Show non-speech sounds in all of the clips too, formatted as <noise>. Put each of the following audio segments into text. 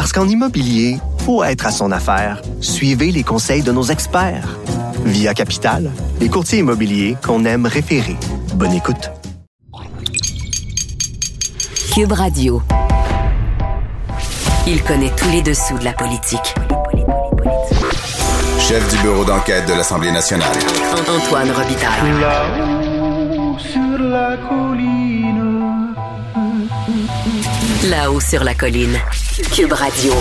Parce qu'en immobilier, faut être à son affaire. Suivez les conseils de nos experts. Via Capital, les courtiers immobiliers qu'on aime référer. Bonne écoute. Cube Radio. Il connaît tous les dessous de la politique. Chef du bureau d'enquête de l'Assemblée nationale. Antoine Robitaille. Là-haut sur la colline. Là-haut sur la colline. Cube Radio.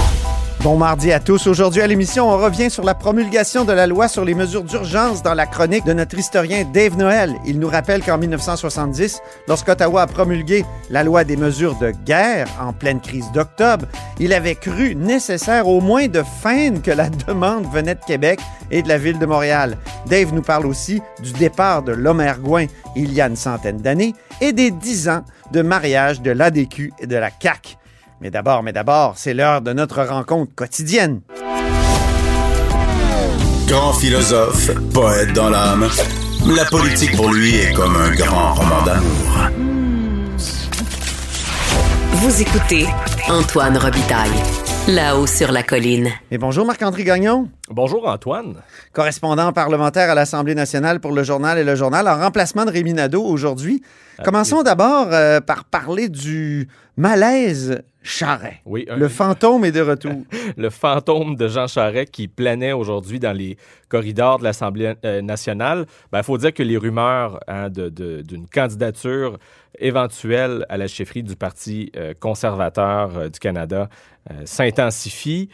Bon mardi à tous. Aujourd'hui à l'émission, on revient sur la promulgation de la loi sur les mesures d'urgence dans la chronique de notre historien Dave Noël. Il nous rappelle qu'en 1970, lorsqu'Ottawa a promulgué la loi des mesures de guerre en pleine crise d'octobre, il avait cru nécessaire au moins de feindre que la demande venait de Québec et de la ville de Montréal. Dave nous parle aussi du départ de l'Omergouin il y a une centaine d'années et des dix ans de mariage de l'ADQ et de la CAQ. Mais d'abord, mais d'abord, c'est l'heure de notre rencontre quotidienne. Grand philosophe, poète dans l'âme, la politique pour lui est comme un grand roman d'amour. Vous écoutez Antoine Robitaille. Là-haut sur la colline. Et bonjour Marc-André Gagnon, Bonjour Antoine. correspondant parlementaire à l'Assemblée nationale pour le journal et le journal, en remplacement de Rémi Nadeau aujourd'hui. Commençons d'abord euh, par parler du malaise Charret. Oui, un- Le <laughs> fantôme est de retour. le fantôme de Jean Charest qui planait aujourd'hui dans les corridors de l'Assemblée euh, nationale. Il faut dire que les rumeurs hein, de- de- d'une candidature éventuelle à la chefferie du Parti euh, conservateur euh, du Canada euh, s'intensifient.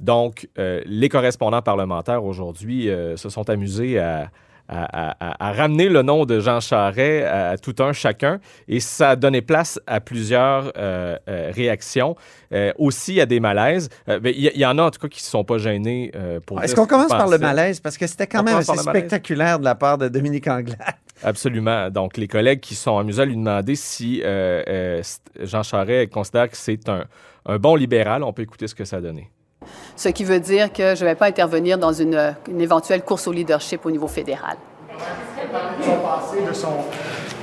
Donc, euh, les correspondants parlementaires aujourd'hui euh, se sont amusés à, à- à- à ramener le nom de Jean Charest à, tout un chacun et ça a donné place à plusieurs euh, euh, réactions, euh, aussi à des malaises. Il y, en a en tout cas qui ne se sont pas gênés pour Est-ce dire qu'on commence par le malaise? Parce que c'était quand On même assez spectaculaire de la part de Dominique Anglade. Absolument. Donc, les collègues qui sont amusés à lui demander si Jean Charest considère que c'est un, un bon libéral. On peut écouter ce que ça a donné. Ce qui veut dire que je ne vais pas intervenir dans une, une éventuelle course au leadership au niveau fédéral. son passé, de son.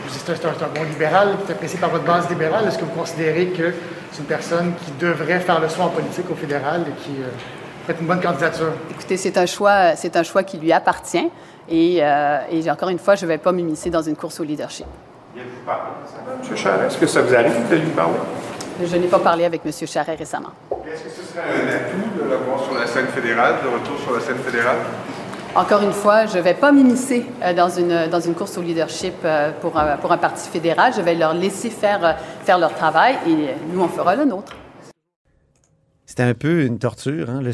C'est un, bon libéral, qui est apprécié par votre base libérale. Est-ce que vous considérez que c'est une personne qui devrait faire le soin en politique au fédéral et qui euh, être une bonne candidature? Écoutez, c'est un choix, c'est un choix qui lui appartient. Et, euh, et encore une fois, je ne vais pas m'immiscer dans une course au leadership. M. Charest, est-ce que ça vous arrive de lui parler? Je n'ai pas parlé avec M. Charret récemment. Est-ce que ce serait un atout de l'avoir sur la scène fédérale, de retour sur la scène fédérale? Encore une fois, je ne vais pas m'immiscer euh, dans une, dans une course au leadership euh, pour, un- pour un parti fédéral. Je vais leur laisser faire, euh, faire leur travail et euh, nous, on fera le nôtre. C'était un peu une torture, hein, le,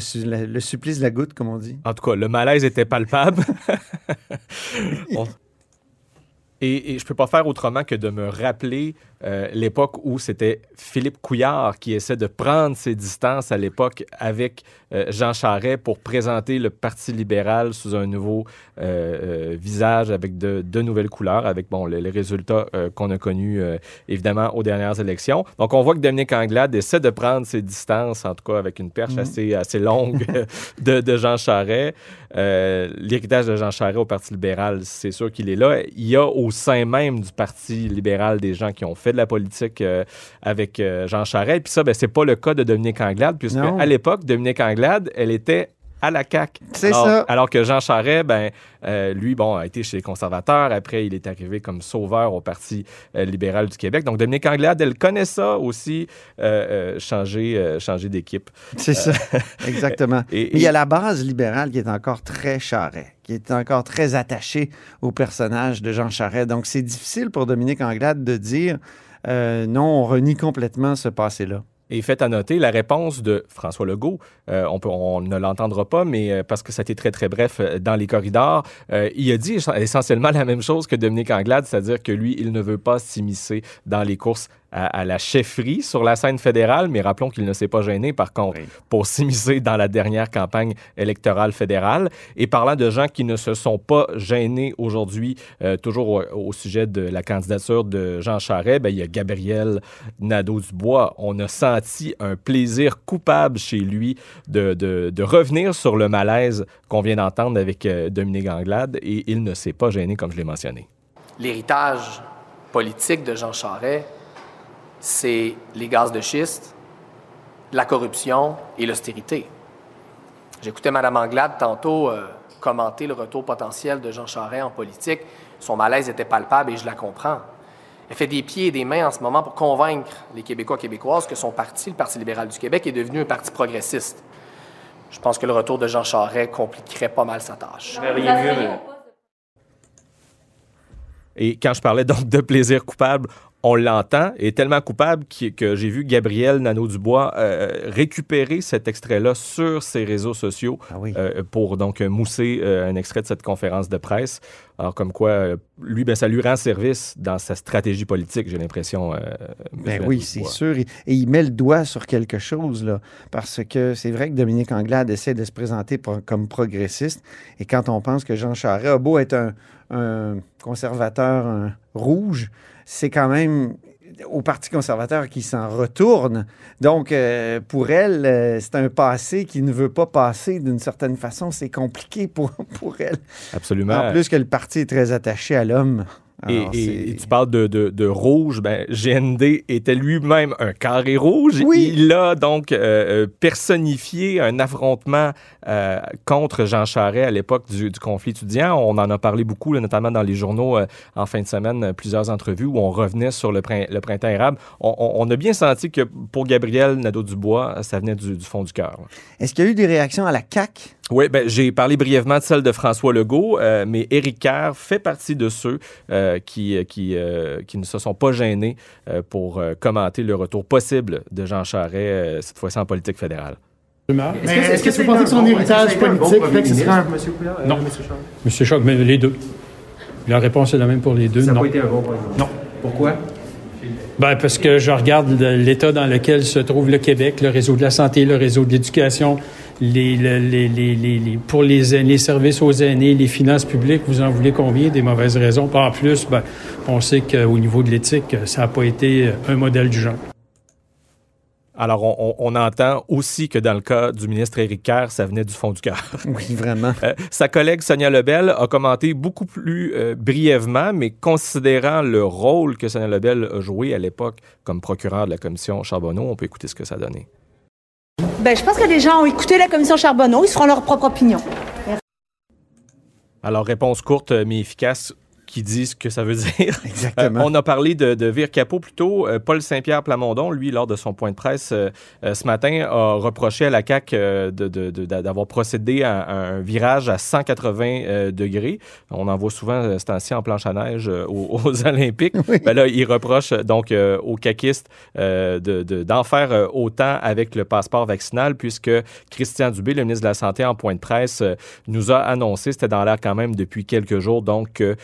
supplice de la goutte, comme on dit. En tout cas, le malaise était palpable. <laughs> On- Et, et je peux pas faire autrement que de me rappeler euh, l'époque où c'était Philippe Couillard qui essaie de prendre ses distances à l'époque avec euh, Jean Charest pour présenter le Parti libéral sous un nouveau euh, visage avec de, de nouvelles couleurs, avec bon, les, les résultats qu'on a connus évidemment aux dernières élections. Donc on voit que Dominique Anglade essaie de prendre ses distances, en tout cas avec une perche assez, assez longue <laughs> de, de Jean Charest. L'héritage de Jean Charest au Parti libéral, c'est sûr qu'il est là. Il y a au sein même du Parti libéral des gens qui ont fait de la politique euh, avec euh, Jean Charest. Puis ça, ben, c'est pas le cas de Dominique Anglade, puisque Non. à l'époque, Dominique Anglade, elle était à la CAQ. C'est alors, ça. Alors que Jean Charest, ben, euh, lui, bon, a été chez les conservateurs. Après, il est arrivé comme sauveur au Parti euh, libéral du Québec. Donc, Dominique Anglade, elle connaît ça aussi, euh, changer, changer d'équipe. C'est ça, <laughs> exactement. et- Mais il y a la base libérale qui est encore très charret, qui est encore très attachée au personnage de Jean Charest. Donc, c'est difficile pour Dominique Anglade de dire non, on renie complètement ce passé-là. Et fait à noter la réponse de François Legault. Euh, on, ne l'entendra pas, mais euh, parce que ça a été très, très bref euh, dans les corridors. Il a dit essentiellement <laughs> la même chose que Dominique Anglade, c'est-à-dire que lui, il ne veut pas s'immiscer dans les courses à, la chefferie sur la scène fédérale, mais rappelons qu'il ne s'est pas gêné, par contre, pour s'immiscer dans la dernière campagne électorale fédérale. Et parlant de gens qui ne se sont pas gênés aujourd'hui, euh, toujours au, sujet de la candidature de Jean Charest, ben, il y a Gabriel Nadeau-Dubois. On a senti un plaisir coupable chez lui de, de, revenir sur le malaise qu'on vient d'entendre avec euh, Dominique Anglade, et il ne s'est pas gêné, comme je l'ai mentionné. L'héritage politique de Jean Charest, c'est les gaz de schiste, la corruption et l'austérité. J'écoutais Mme Anglade tantôt euh, commenter le retour potentiel de Jean Charest en politique. Son malaise était palpable et je la comprends. Elle fait des pieds et des mains en ce moment pour convaincre les Québécois et Québécoises que son parti, le Parti libéral du Québec, est devenu un parti progressiste. Je pense que le retour de Jean Charest compliquerait pas mal sa tâche. Et quand je parlais donc de plaisir coupable, on l'entend, est tellement coupable que j'ai vu Gabriel Nadeau-Dubois euh, récupérer cet extrait-là sur ses réseaux sociaux ah euh, pour donc mousser euh, un extrait de cette conférence de presse. Alors, comme quoi, lui, ben, ça lui rend service dans sa stratégie politique, j'ai l'impression. ben oui, c'est sûr. Et, il met le doigt sur quelque chose, là, parce que c'est vrai que Dominique Anglade essaie de se présenter comme progressiste. Et quand on pense que Jean Charest a beau être un, un conservateur un rouge, c'est quand même au Parti conservateur qui s'en retourne. Donc, euh, pour elle, euh, c'est un passé qui ne veut pas passer d'une certaine façon. C'est compliqué pour, <laughs> pour elle. Absolument. En plus que le parti est très attaché à l'homme. Et, tu parles de, de, rouge, ben, GND était lui-même un carré rouge. Oui. Il a donc euh, euh, personnifié un affrontement euh, contre Jean Charest à l'époque du, du, conflit étudiant. On en a parlé beaucoup, notamment dans les journaux en fin de semaine, plusieurs entrevues où on revenait sur le, le printemps érable. On, a bien senti que pour Gabriel Nadeau-Dubois, ça venait du, du fond du cœur. Est-ce qu'il y a eu des réactions à la CAQ? Oui, ben, j'ai parlé brièvement de celle de François Legault, mais Éric Kerr fait partie de ceux euh, qui, euh, qui, euh, qui, ne se sont pas gênés pour commenter le retour possible de Jean Charest, cette fois-ci en politique fédérale. Est-ce que, est que, vous pensez que son héritage politique fait que ce sera un... Non. Monsieur Choc, mais les deux. La réponse est la même pour les deux. Ça n'a pas été un bon Non. Pourquoi? Ben, parce que je regarde l'état dans lequel se trouve le Québec, le réseau de la santé, le réseau de l'éducation, les, les, les, pour les services aux aînés, les finances publiques, vous en voulez combien? Des mauvaises raisons? En plus, ben, on sait qu'au niveau de l'éthique, ça n'a pas été un modèle du genre. Alors, on, entend aussi que dans le cas du ministre Éric Kerr, ça venait du fond du cœur. Oui, vraiment. <laughs> Euh, sa collègue Sonia Lebel a commenté beaucoup plus euh, brièvement, mais considérant le rôle que Sonia Lebel a joué à l'époque comme procureur de la commission Charbonneau, on peut écouter ce que ça a donné. Ben, je pense que les gens ont écouté la commission Charbonneau, ils se feront leur propre opinion. Alors, réponse courte mais efficace qui disent ce que ça veut dire. <laughs> Exactement. Euh, on a parlé de, de Vire Capot plus tôt. Euh, Paul Saint-Pierre Plamondon, lui, lors de son point de presse euh, ce matin, a reproché à la CAQ d'avoir procédé à, un virage à 180 degrés. On en voit souvent ce temps en planche à neige <laughs> aux, Olympiques. Ben là, il reproche donc aux caquistes d'en faire autant avec le passeport vaccinal, puisque Christian Dubé, le ministre de la Santé, en point de presse, nous a annoncé, c'était dans l'air quand même depuis quelques jours, donc que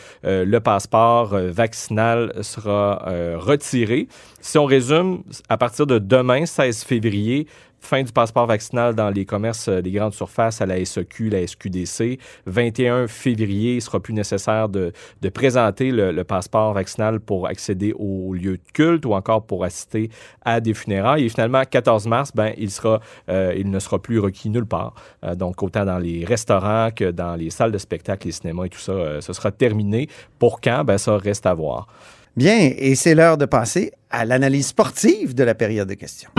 le passeport euh, vaccinal sera euh, retiré. Si on résume, à partir de demain, 16 février, fin du passeport vaccinal dans les commerces des grandes surfaces à la SEQ, la SQDC. 21 février, il ne sera plus nécessaire de, présenter le, passeport vaccinal pour accéder aux lieux de culte ou encore pour assister à des funérailles. Et finalement, 14 mars, ben, il, sera, il ne sera plus requis nulle part. donc, autant dans les restaurants que dans les salles de spectacle, les cinémas et tout ça, ce sera terminé. Pour quand? Ben, ça reste à voir. Bien, et c'est l'heure de passer à l'analyse sportive de la période de questions.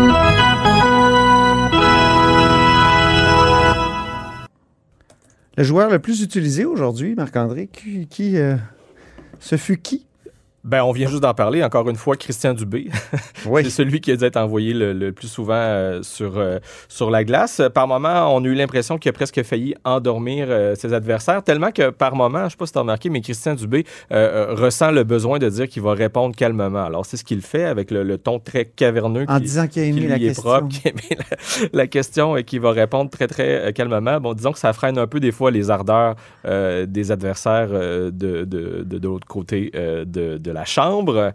Le joueur le plus utilisé aujourd'hui, Marc-André, qui, euh, ce fut qui? Ben, on vient juste d'en parler. Encore une fois, Christian Dubé. <laughs> Oui. c'est celui qui a dû être envoyé le, plus souvent euh, sur, euh, sur la glace. Par moment, on a eu l'impression qu'il a presque failli endormir euh, ses adversaires, tellement que par moment, je ne sais pas si tu as remarqué, mais Christian Dubé ressent le besoin de dire qu'il va répondre calmement. Alors, c'est ce qu'il fait avec le, ton très caverneux. En disant qu'il a aimé la question. Propre, <laughs> a aimé la, question et qu'il va répondre très, très calmement. Bon, disons que ça freine un peu des fois les ardeurs des adversaires de, de, de, l'autre côté de, de la chambre.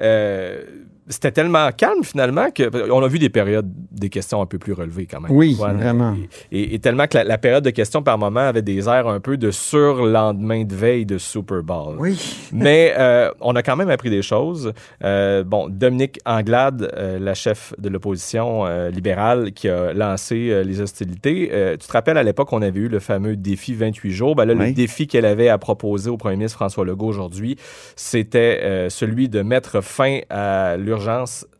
Euh, c'était tellement calme finalement qu'on a vu des périodes des questions un peu plus relevées quand même. Oui, vraiment. Et, et tellement que la, la période de questions par moment avait des airs un peu de surlendemain de veille de Super Bowl. Oui. Mais euh, on a quand même appris des choses. Euh, bon, Dominique Anglade, euh, la chef de l'opposition libérale qui a lancé les hostilités, tu te rappelles à l'époque on avait eu le fameux défi 28 jours. Ben là, Oui. le défi qu'elle avait à proposer au premier ministre François Legault aujourd'hui, c'était celui de mettre fin à l'urgence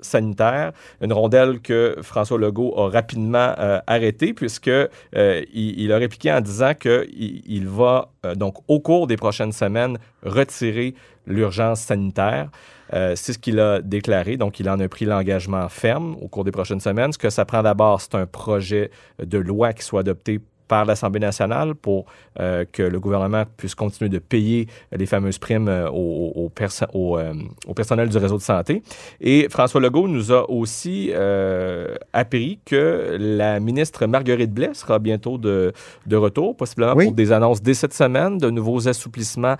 sanitaire, une rondelle que François Legault a rapidement euh, arrêtée puisque euh, il, a répliqué en disant qu'il il va euh, donc au cours des prochaines semaines retirer l'urgence sanitaire. Euh, c'est ce qu'il a déclaré. Donc, il en a pris l'engagement ferme au cours des prochaines semaines. Ce que ça prend d'abord, c'est un projet de loi qui soit adopté par l'Assemblée nationale pour euh, que le gouvernement puisse continuer de payer les fameuses primes euh, au, au perso- au, euh, au personnel du réseau de santé. Et François Legault nous a aussi appris que la ministre Marguerite Blais sera bientôt de, de retour, possiblement Oui. pour des annonces dès cette semaine, de nouveaux assouplissements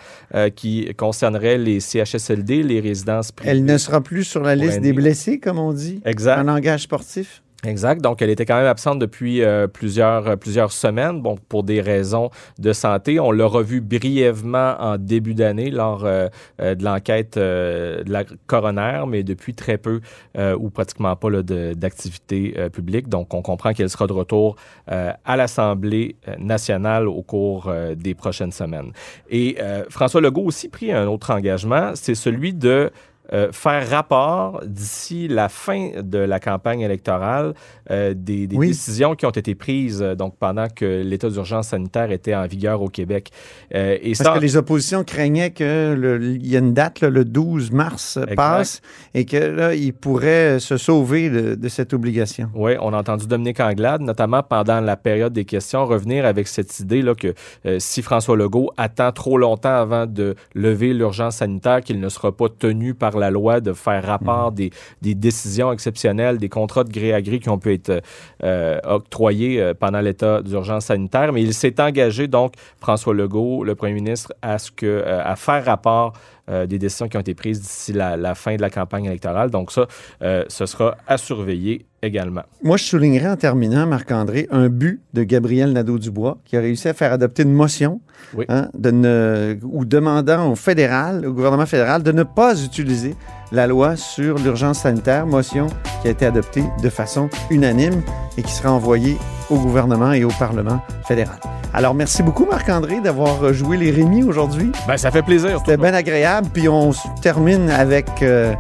qui concerneraient les CHSLD, les résidences privées. Elle ne sera plus sur la liste des blessés, comme on dit, Exact. en langage sportif? Exact. Donc, elle était quand même absente depuis euh, plusieurs, euh, plusieurs semaines, bon, pour des raisons de santé. On l'a revu brièvement en début d'année lors euh, de l'enquête de la coroner, mais depuis très peu ou pratiquement pas d'activité publique. Donc, on comprend qu'elle sera de retour à l'Assemblée nationale au cours des prochaines semaines. Et François Legault aussi pris un autre engagement, c'est celui de euh, faire rapport d'ici la fin de la campagne électorale euh, des, des Oui. décisions qui ont été prises euh, donc pendant que l'état d'urgence sanitaire était en vigueur au Québec. Et Parce ça, que les oppositions craignaient que le- il y a une date, là, le 12 mars, Exact. passe et que là, ils pourraient se sauver de, de cette obligation. Oui, on a entendu Dominique Anglade, notamment pendant la période des questions, revenir avec cette idée là que si François Legault attend trop longtemps avant de lever l'urgence sanitaire, qu'il ne sera pas tenu par la loi de faire rapport des, des décisions exceptionnelles, des contrats de gré à gré qui ont pu être euh, octroyés euh, pendant l'état d'urgence sanitaire. Mais il s'est engagé donc, François Legault, le premier ministre, à, ce que, euh, à faire rapport euh, des décisions qui ont été prises d'ici la, la fin de la campagne électorale. Donc ça, euh, ce sera à surveiller également. Moi, je soulignerais en terminant, Marc-André, un but de Gabriel Nadeau-Dubois qui a réussi à faire adopter une motion Oui. hein, de ne- ou demandant au fédéral, au gouvernement fédéral, de ne pas utiliser la loi sur l'urgence sanitaire, motion qui a été adoptée de façon unanime et qui sera envoyée au gouvernement et au Parlement fédéral. Alors, merci beaucoup, Marc-André, d'avoir joué les Rémis aujourd'hui. Ben, ça fait plaisir. C'était bien agréable. Puis on termine avec euh,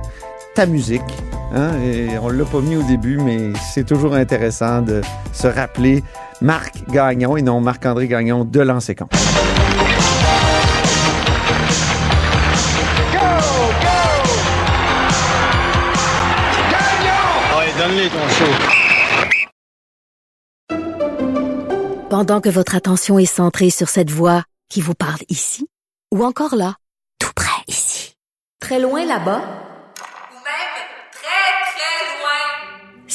ta musique. hein, et on l'a pas mis au début, mais c'est toujours intéressant de se rappeler Marc Gagnon et non Marc-André Gagnon de show. Pendant que votre attention est centrée sur cette voix qui vous parle ici, ou encore là, tout près ici, très loin là-bas,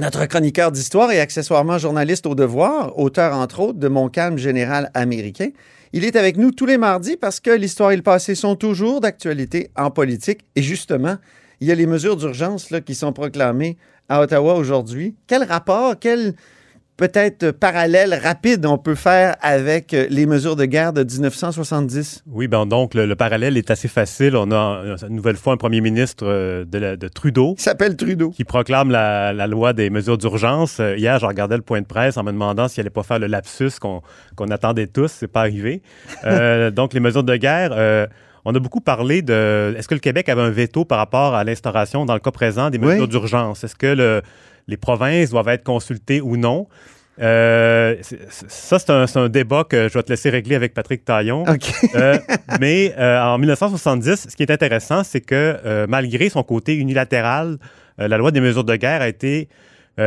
Notre chroniqueur d'histoire et accessoirement journaliste au devoir, auteur entre autres de Mon calme général américain. Il est avec nous tous les mardis parce que l'histoire et le passé sont toujours d'actualité en politique. Et justement, il y a les mesures d'urgence qui sont proclamées à Ottawa aujourd'hui. Quel rapport, quel peut-être parallèle rapide on peut faire avec euh, les mesures de guerre de 1970? Oui, ben donc le, le parallèle est assez facile. On a euh, une nouvelle fois un premier ministre euh, de, la- de Trudeau. Qui s'appelle Trudeau. Qui proclame la, la loi des mesures d'urgence. Hier, je regardais le point de presse en me demandant s'il allait pas faire le lapsus qu'on attendait tous. C'est pas arrivé. Euh, <laughs> donc, les mesures de guerre. euh, on a beaucoup parlé de. Est-ce que le Québec avait un veto par rapport à l'instauration, dans le cas présent, des mesures Oui. d'urgence? Est-ce que le- les provinces doivent être consultées ou non? Euh, ça, c'est un, débat que je vais te laisser régler avec Patrick Taillon. Euh, mais euh, en 1970, ce qui est intéressant, c'est que malgré son côté unilatéral, la loi des mesures de guerre a été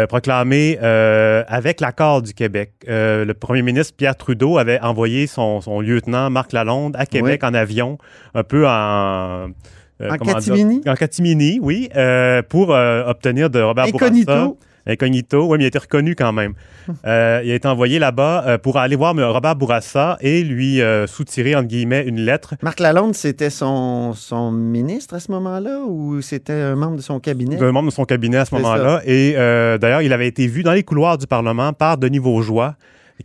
proclamée avec l'accord du Québec. Le premier ministre Pierre Trudeau avait envoyé son, son lieutenant Marc Lalonde à Québec Oui. en avion, un peu en... euh, En dire? catimini? En catimini, oui, euh, pour euh, obtenir de Robert Incognito. Bourassa... Incognito, oui, mais il a été reconnu quand même. <laughs> Euh, il a été envoyé là-bas euh, pour aller voir Robert Bourassa et lui euh, soutirer, entre guillemets, une lettre. Marc Lalonde, c'était son, son ministre à ce moment-là ou c'était un membre de son cabinet? d'un membre de son cabinet à ce moment-là. Et d'ailleurs, il avait été vu dans les couloirs du Parlement par Denis Vaugeois,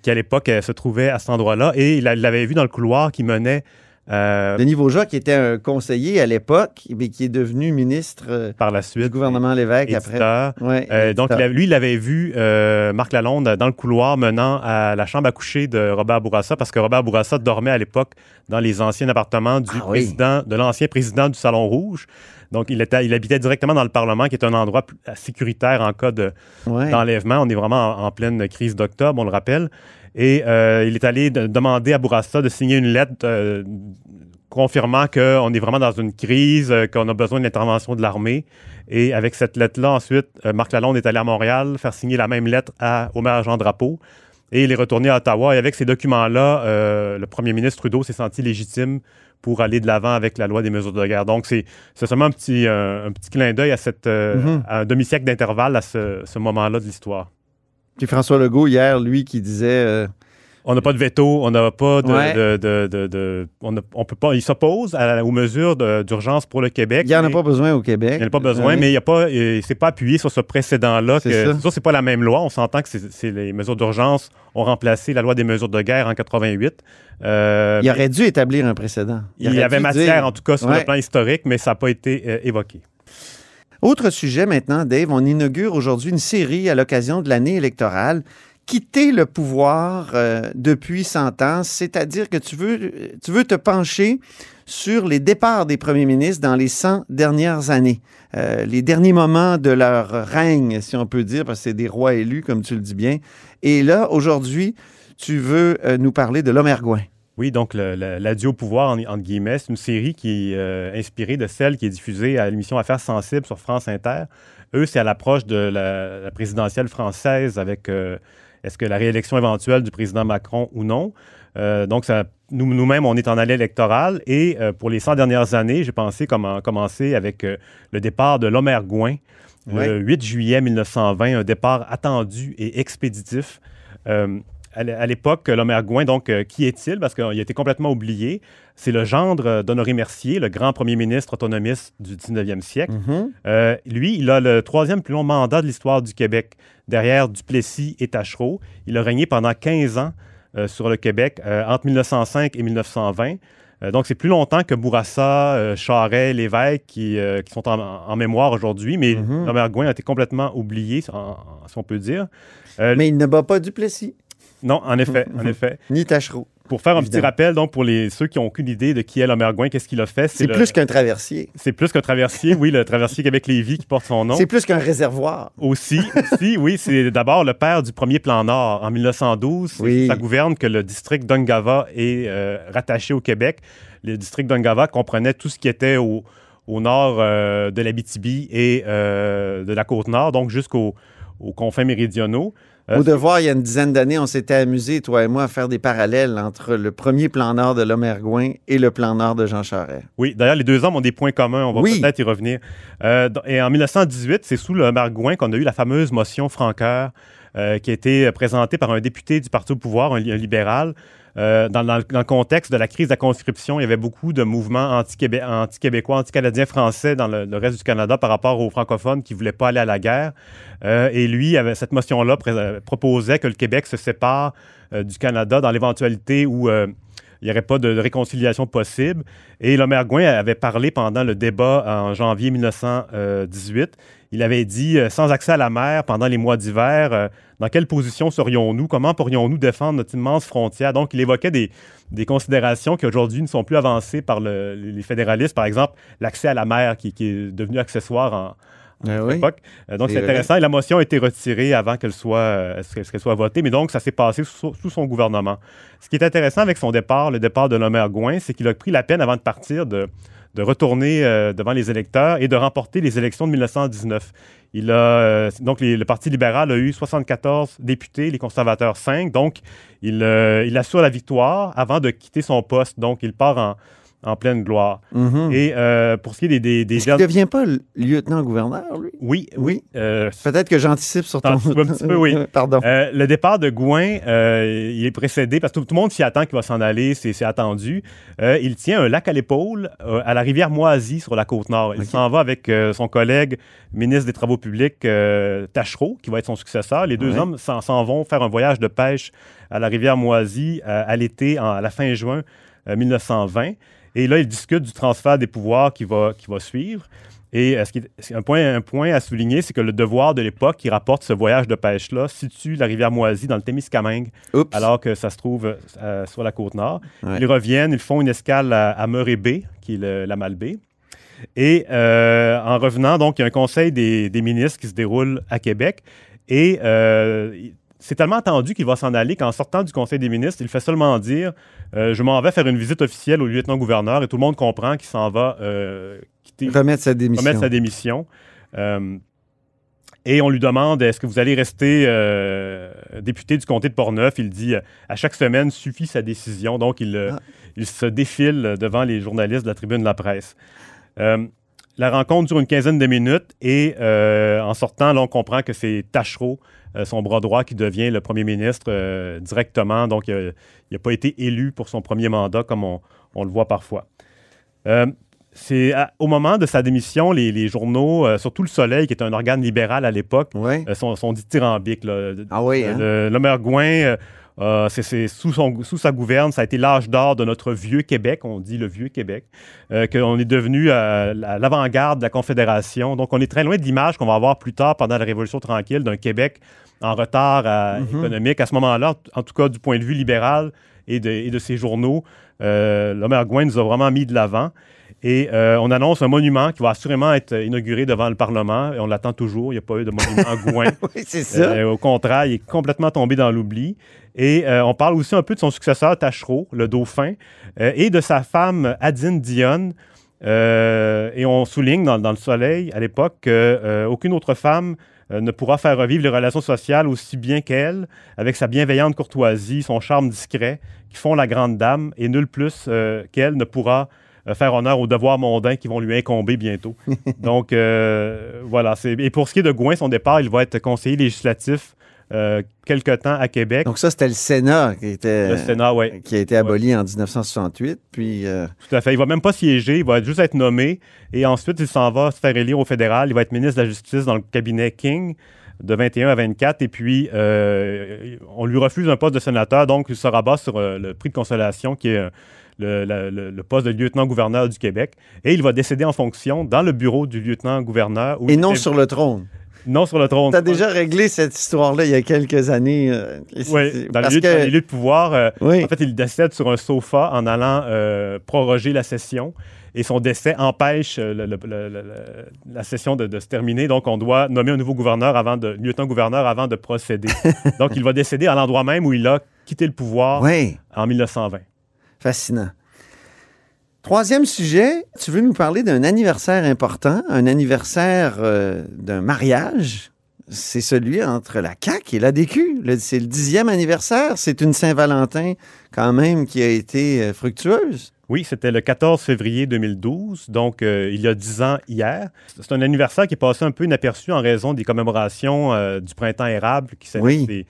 qui à l'époque se trouvait à cet endroit-là. Et il l'avait vu dans le couloir qui menait. Euh, Denis Vaugeois, qui était un conseiller à l'époque, mais qui est devenu ministre euh, par la suite du gouvernement Lévesque éditeur. après. Ouais, Euh, donc, éditeur. il a- lui, il avait vu euh, Marc Lalonde dans le couloir menant à la chambre à coucher de Robert Bourassa, parce que Robert Bourassa dormait à l'époque dans les anciens appartements du Ah oui. président, de l'ancien président du Salon Rouge. Donc, il, était, il habitait directement dans le Parlement, qui est un endroit sécuritaire en cas de, Ouais. d'enlèvement. On est vraiment en, en pleine crise d'octobre, on le rappelle. Et euh, il est allé de- demander à Bourassa de signer une lettre euh, confirmant qu'on est vraiment dans une crise, euh, qu'on a besoin de l'intervention de l'armée. Et avec cette lettre-là, ensuite, euh, Marc Lalonde est allé à Montréal faire signer la même lettre à Omer Jean Drapeau. Et il est retourné à Ottawa. Et avec ces documents-là, euh, le premier ministre Trudeau s'est senti légitime pour aller de l'avant avec la loi des mesures de guerre. Donc, c'est c'est seulement un petit, euh, un petit clin d'œil à, cette, euh, Mhm. à un demi-siècle d'intervalle à ce, ce moment-là de l'histoire. Puis François Legault, hier, lui, qui disait. euh, On n'a pas de veto, on n'a pas de. Ouais. de- de- on, a- on peut pas. Il s'oppose aux mesures d'urgence pour le Québec. il n'y en a pas besoin au Québec. Il n'y en a pas besoin, Ouais. mais il a pas, euh, c'est pas appuyé sur ce précédent-là. C'est sûr, c'est pas la même loi. On s'entend que c'est, les mesures d'urgence ont remplacé la loi des mesures de guerre en 88. Euh, Il aurait dû établir un précédent. il y avait matière, dire- en tout cas, sur Ouais. le plan historique, mais ça n'a pas été euh, évoqué. Autre sujet maintenant, Dave, on inaugure aujourd'hui une série à l'occasion de l'année électorale. Quitter le pouvoir euh, depuis 100 ans, c'est-à-dire que tu veux, tu veux te pencher sur les départs des premiers ministres dans les 100 dernières années, euh, les derniers moments de leur règne, si on peut dire, parce que c'est des rois élus, comme tu le dis bien. Et là, aujourd'hui, tu veux euh, nous parler de l'Omergouin. Oui, donc le- le- l'adieu au pouvoir, en- entre guillemets, c'est une série qui est euh, inspirée de celle qui est diffusée à l'émission Affaires sensibles sur France Inter. Eux, c'est à l'approche de la, la présidentielle française avec euh, est-ce que la réélection éventuelle du président Macron ou non. Euh, donc, ça, nous, nous-mêmes, on est en allée électorale et pour les 100 dernières années, j'ai pensé comment commencer avec le départ de l'Omergouin le Ouais. 8 juillet 1920, un départ attendu et expéditif. À l'époque, l'Omergouin, donc, euh, qui est-il? Parce qu'il a été complètement oublié. C'est le gendre euh, d'Honoré Mercier, le grand premier ministre autonomiste du 19e siècle. Mhm. Euh, lui, il a le troisième plus long mandat de l'histoire du Québec, derrière Duplessis et Tachereau. Il a régné pendant 15 ans euh, sur le Québec, euh, entre 1905 et 1920. Euh, donc, c'est plus longtemps que Bourassa, Charest, Lévesque, qui, qui sont en, en mémoire aujourd'hui, mais Mhm. l'Omergouin a été complètement oublié, en- en- si on peut dire. Mais il ne bat pas Duplessis. Non, en effet, en <laughs> effet. Ni Tachereau. Pour faire un petit rappel, donc, pour les, ceux qui n'ont aucune idée de qui est l'Omergouin, qu'est-ce qu'il a fait? C'est plus qu'un traversier. C'est plus qu'un traversier, oui, le traversier Québec-Lévis qui porte son nom. C'est plus qu'un réservoir. Aussi, aussi, oui, c'est d'abord le père du premier plan Nord. En 1912, c'est- Oui. ça gouverne que le district d'Ungava est euh, rattaché au Québec. Le district d'Ungava comprenait tout ce qui était au, au nord euh, de l'Abitibi et euh, de la côte nord, donc jusqu'aux aux confins méridionaux. Au devoir, il y a une dizaine d'années, on s'était amusé, toi et moi, à faire des parallèles entre le premier plan Nord de Lomergouin et le plan Nord de Jean Charest. Oui, d'ailleurs, les deux hommes ont des points communs. On va Oui. peut-être y revenir. Euh, et en 1918, c'est sous le Margouin qu'on a eu la fameuse motion Franqueur euh, qui a été présentée par un député du Parti au pouvoir, un, li- un libéral. Euh, dans, le- contexte de la crise de la conscription, il y avait beaucoup de mouvements anti-québé- anti-québécois, anti-canadiens français dans le, reste du Canada par rapport aux francophones qui ne voulaient pas aller à la guerre. Euh, et lui, cette motion-là proposait que le Québec se sépare du Canada dans l'éventualité où il n'y aurait pas de, réconciliation possible. Et Lomergouin avait parlé pendant le débat en janvier 1918. Il avait dit, euh, sans accès à la mer pendant les mois d'hiver, euh, dans quelle position serions-nous? Comment pourrions-nous défendre notre immense frontière? Donc, il évoquait des, considérations qui aujourd'hui ne sont plus avancées par le- les fédéralistes. Par exemple, l'accès à la mer qui, qui est devenu accessoire en, oui. époque. Euh, donc, C'est intéressant. Et la motion a été retirée avant qu'elle soit, euh, qu'elle- qu'elle soit votée, mais donc, ça s'est passé sous, sous son gouvernement. Ce qui est intéressant avec son départ, le départ de Lomergouin, c'est qu'il a pris la peine avant de partir de, de retourner euh, devant les électeurs et de remporter les élections de 1919. Il a, euh, donc, les- le Parti libéral a eu 74 députés, les conservateurs 5. Donc, il, euh, il assure la victoire avant de quitter son poste. Donc, il part en, en pleine gloire. Mhm. Et euh, pour ce qui est des... des, des Est-ce ne devient pas lieutenant-gouverneur, lui? Oui, Oui. Euh, Peut-être que j'anticipe sur ton... Un petit peu, oui. <laughs> Pardon. Euh, le départ de Gouin, il est précédé, parce que tout, tout le monde s'y attend qu'il va s'en aller, c'est attendu. Il tient un lac à l'épaule à la rivière Moisy sur la côte nord. Il s'en va avec son collègue ministre des Travaux publics, Tachereau, qui va être son successeur. Les deux Ouais. hommes s'en vont faire un voyage de pêche à la rivière Moisy euh, à l'été, à la fin juin euh, 1920. Et là, ils discutent du transfert des pouvoirs qui va, qui va suivre. Et euh, ce qui est- c'est un, point, un point à souligner, c'est que le devoir de l'époque qui rapporte ce voyage de pêche-là situe la rivière Moisy dans le Témiscamingue, alors que ça se trouve euh, sur la côte nord. Ouais. Ils reviennent, ils font une escale à, à Murray Bay, qui est le- la Malbaie. Et euh, en revenant, donc, il y a un conseil des, des ministres qui se déroule à Québec. Et euh, c'est tellement attendu qu'il va s'en aller qu'en sortant du conseil des ministres, il fait seulement dire euh, Je m'en vais faire une visite officielle au lieutenant-gouverneur et tout le monde comprend qu'il s'en va euh, quitter, Remettre sa démission. remettre sa démission. Euh, et on lui demande est-ce que vous allez rester député du comté de Portneuf? Il dit à chaque semaine suffit sa décision. Donc il, il se défile devant les journalistes de la tribune de la presse. La rencontre dure une quinzaine de minutes et en sortant, là, on comprend que c'est Tachereau, son bras droit, qui devient le premier ministre euh, directement. Donc, euh, il n'a pas été élu pour son premier mandat comme on, on le voit parfois. Euh, c'est au moment de sa démission, les, les journaux, euh, surtout Le Soleil, qui est un organe libéral à l'époque, euh, sont, sont dithyrambiques. là. Ah oui, Euh, hein? le- euh, euh, c'est- sous, sa gouverne, ça a été l'âge d'or de notre vieux Québec, on dit le vieux Québec, euh, qu'on est devenu à l'avant-garde de la Confédération. Donc, on est très loin de l'image qu'on va avoir plus tard pendant la Révolution tranquille d'un Québec en retard Mhm. économique. À ce moment-là, en tout cas du point de vue libéral et de, et de ses journaux, euh, Lomergouin nous a vraiment mis de l'avant. Et euh, on annonce un monument qui va assurément être inauguré devant le Parlement. Et on l'attend toujours. Il n'y a pas eu de monument <laughs> Gouin. Oui, c'est ça. Euh, au contraire, il est complètement tombé dans l'oubli. Et euh, on parle aussi un peu de son successeur Tachereau, le dauphin, et de sa femme Adine Dionne. Et on souligne dans, dans le Soleil à l'époque qu'aucune autre femme ne pourra faire revivre les relations sociales aussi bien qu'elle, avec sa bienveillante courtoisie, son charme discret, qui font la grande dame, et nul plus qu'elle ne pourra faire honneur aux devoirs mondains qui vont lui incomber bientôt. <laughs> Donc, euh, voilà. Et pour ce qui est de Gouin, son départ, il va être conseiller législatif euh, quelque temps à Québec. Donc ça, c'était le Sénat qui était Le Sénat, ouais. qui a été aboli en 1968. Puis euh, Tout à fait. Il va même pas siéger, il va juste être nommé et ensuite il s'en va se faire élire au fédéral. Il va être ministre de la Justice dans le cabinet King de 21 à 24 et puis euh, on lui refuse un poste de sénateur, donc il se rabat sur euh, le prix de consolation qui est euh, le, la- le- le poste de lieutenant-gouverneur du Québec et il va décéder en fonction dans le bureau du lieutenant-gouverneur. et non était- sur le trône. Non sur le trône. Tu as déjà réglé cette histoire-là il y a quelques années. euh, Oui, dans lieux, que- dans les lieux de pouvoir. euh, Oui. En fait, il décède sur un sofa en allant euh, proroger la session. Et son décès empêche le- le- le- le- le- la session de, de se terminer. Donc, on doit nommer un nouveau gouverneur avant de, lieutenant-gouverneur avant de procéder. <laughs> Donc, il va décéder à l'endroit même où il a quitté le pouvoir Oui. en 1920. Fascinant. Troisième sujet, tu veux nous parler d'un anniversaire important, un anniversaire euh, d'un mariage c'est celui entre la CAQ et la DQ. Le- C'est le dixième anniversaire. C'est une Saint-Valentin quand même qui a été euh, fructueuse. Oui, c'était le 14 février 2012, donc euh, il y a dix ans hier. C'est un anniversaire qui est passé un peu inaperçu en raison des commémorations euh, du printemps érable qui célèbre Oui.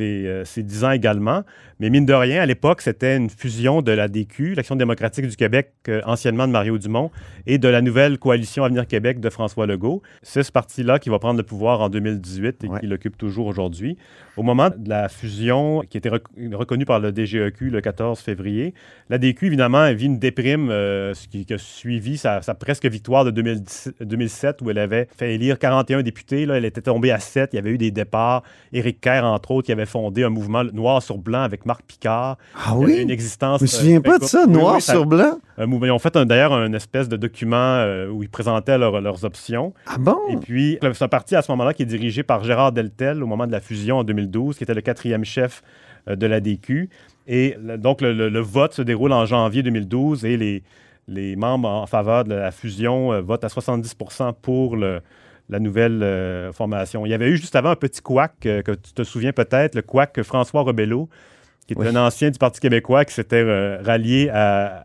Euh, ses 10 ans également. Mais mine de rien, à l'époque, c'était une fusion de la DQ, l'Action démocratique du Québec, euh, anciennement de Mario Dumont, et de la nouvelle coalition Avenir Québec de François Legault. C'est ce parti-là qui va prendre le pouvoir en 2018 et qui l'occupe toujours aujourd'hui. Au moment de la fusion qui était rec- reconnue par le DGEQ le 14 février, la DQ, évidemment, vit une déprime, euh, ce qui, qui a suivi sa, sa presque victoire de 2010 2007 où elle avait fait élire 41 députés. Là, elle était tombée à 7. Il y avait eu des départs. Éric Kerr, entre autres, qui avait fondé un mouvement noir sur blanc avec Marc Picard. Ah Il y avait oui? Une existence. Je me souviens euh, pas de ça, oui, noir oui, ça- sur blanc? un mouvement. Ils ont fait d'ailleurs un espèce de document euh, où ils présentaient leur- leurs options. Ah bon? Et puis, c'est un parti à ce moment-là qui est dirigé par Gérard Deltel au moment de la fusion en 2012, qui était le quatrième chef euh, de la DQ. Et donc, le, le- le vote se déroule en janvier 2012 et les, les membres en faveur de la fusion euh, votent à 70% pour le- la nouvelle euh, formation. Il y avait eu juste avant un petit couac, euh, que tu te souviens peut-être, le couac François Rebello, qui était Oui. un ancien du Parti québécois qui s'était euh, rallié à,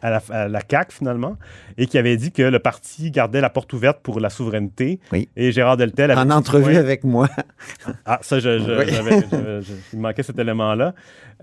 à la, à la CAQ finalement, et qui avait dit que le parti gardait la porte ouverte pour la souveraineté. Oui. Et Gérard Deltel avait En entrevue avec moi. ah, ça, je, je- Oui. j'avais- je- je- il manquait cet élément-là.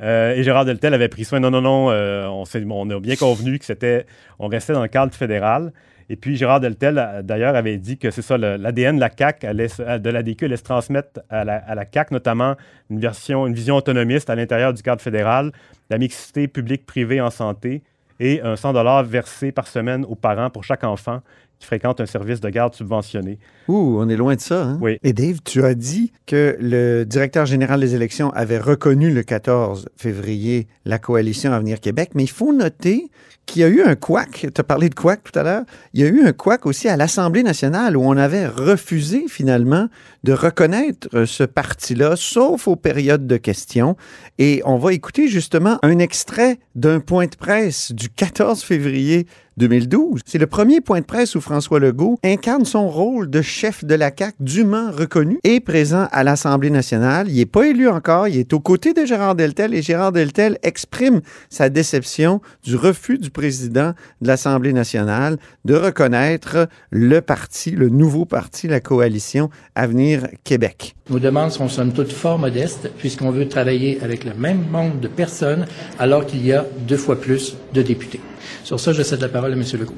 Et Gérard Deltel avait pris soin. Non, non, non, on, s'est- on a bien convenu que c'était, on restait dans le cadre fédéral. Et puis Gérard Deltel, euh, d'ailleurs, avait dit que c'est ça, l'ADN de la CAQ, euh, de la DQ, allait se transmettre à la, à CAQ, notamment une, version, une vision autonomiste à l'intérieur du cadre fédéral, la mixité publique-privée en santé et un 100 versé par semaine aux parents pour chaque enfant qui fréquente un service de garde subventionné. Ouh, on est loin de ça. Hein? Oui. Et Dave, tu as dit que le directeur général des élections avait reconnu le 14 février la coalition Avenir Québec, mais il faut noter qu'il y a eu un couac. Tu as parlé de couac tout à l'heure. Il y a eu un couac aussi à l'Assemblée nationale où on avait refusé finalement de reconnaître euh, ce parti-là, sauf aux périodes de questions. Et on va écouter justement un extrait d'un point de presse du 14 février 2012. C'est le premier point de presse où François Legault incarne son rôle de chef de la CAQ dûment reconnu et présent à l'Assemblée nationale. Il n'est pas élu encore, il est aux côtés de Gérard Deltel et Gérard Deltel exprime sa déception du refus du président de l'Assemblée nationale de reconnaître le parti, le nouveau parti, la coalition Avenir Québec. Nos demandes sont somme toute fort modestes puisqu'on veut travailler avec le même nombre de personnes alors qu'il y a deux fois plus de députés. Sur ça, je cède la parole à M. Legault.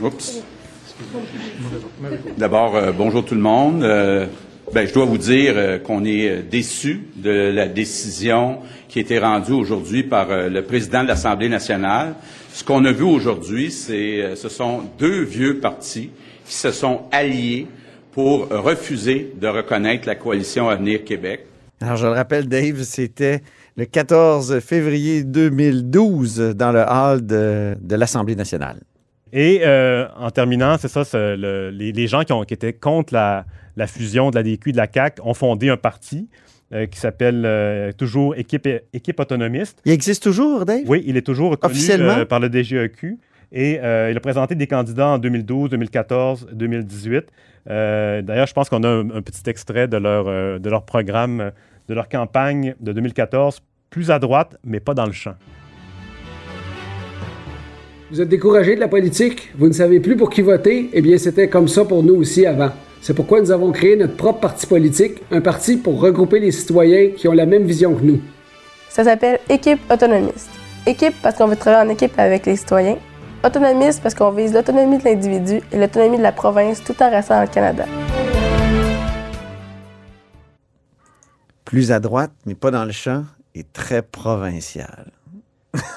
Oups. D'abord, euh, bonjour tout le monde. Euh, ben, je dois vous dire euh, qu'on est déçu de la décision qui a été rendue aujourd'hui par euh, le président de l'Assemblée nationale. Ce qu'on a vu aujourd'hui, c'est euh, ce sont deux vieux partis qui se sont alliés pour refuser de reconnaître la coalition Avenir Québec. Alors, je le rappelle, Dave, c'était le 14 février 2012 dans le hall de, de l'Assemblée nationale. Et euh, en terminant, c'est ça, le- les, les gens qui, ont, qui étaient contre la, la fusion de la DQ et de la CAQ ont fondé un parti euh, qui s'appelle euh, toujours Équipe, Équipe autonomiste. Il existe toujours, Dave? Oui, il est toujours reconnu Officiellement? par le DGEQ. Et euh, il a présenté des candidats en 2012, 2014, 2018. Euh, D'ailleurs, je pense qu'on a un, un petit extrait de leur, euh, de leur programme, de leur campagne de 2014, plus à droite, mais pas dans le champ. Vous êtes découragé de la politique, vous ne savez plus pour qui voter, eh bien c'était comme ça pour nous aussi avant. C'est pourquoi nous avons créé notre propre parti politique, un parti pour regrouper les citoyens qui ont la même vision que nous. Ça s'appelle équipe autonomiste. Équipe parce qu'on veut travailler en équipe avec les citoyens. Autonomiste parce qu'on vise l'autonomie de l'individu et l'autonomie de la province tout en restant au Canada. Plus à droite, mais pas dans le champ, et très provincial.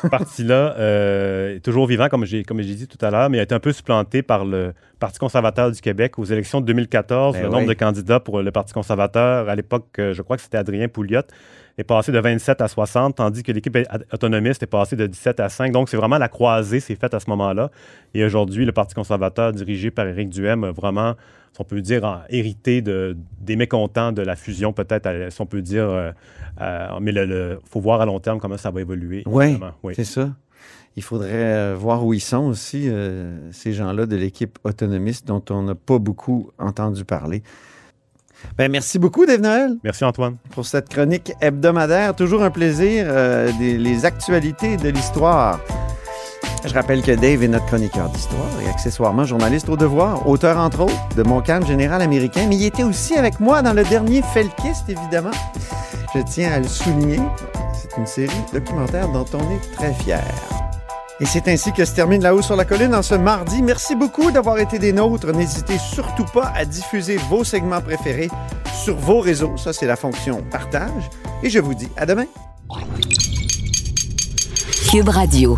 Ce parti-là euh, est toujours vivant, comme j'ai, comme j'ai dit tout à l'heure, mais a été un peu supplanté par le Parti conservateur du Québec aux élections de 2014. Ben le oui. nombre de candidats pour le Parti conservateur, à l'époque, euh, je crois que c'était Adrien Pouliot, est passé de 27 à 60, tandis que l'équipe autonomiste est passée de 17 à 5. Donc, c'est vraiment la croisée, c'est faite à ce moment-là. Et aujourd'hui, le Parti conservateur, dirigé par Éric Duhem, a vraiment, si on peut dire, hérité de, des mécontents de la fusion, peut-être, si on peut dire. euh, euh, mais il faut voir à long terme comment ça va évoluer. Ouais. Oui, c'est ça. Il faudrait euh, voir où ils sont aussi, euh, ces gens-là de l'équipe autonomiste dont on n'a pas beaucoup entendu parler. Ben, merci beaucoup, Dave Noël. Merci, Antoine. Pour cette chronique hebdomadaire. Toujours un plaisir, euh, des, les actualités de l'histoire. Je rappelle que Dave est notre chroniqueur d'histoire et accessoirement journaliste au devoir, auteur entre autres de Mon calme général américain, mais il était aussi avec moi dans le dernier Felkist, évidemment. Je tiens à le souligner. C'est une série documentaire dont on est très fier. Et c'est ainsi que se termine La Haut sur la Colline en ce mardi. Merci beaucoup d'avoir été des nôtres. N'hésitez surtout pas à diffuser vos segments préférés sur vos réseaux. Ça, c'est la fonction partage. Et je vous dis à demain. Cube Radio.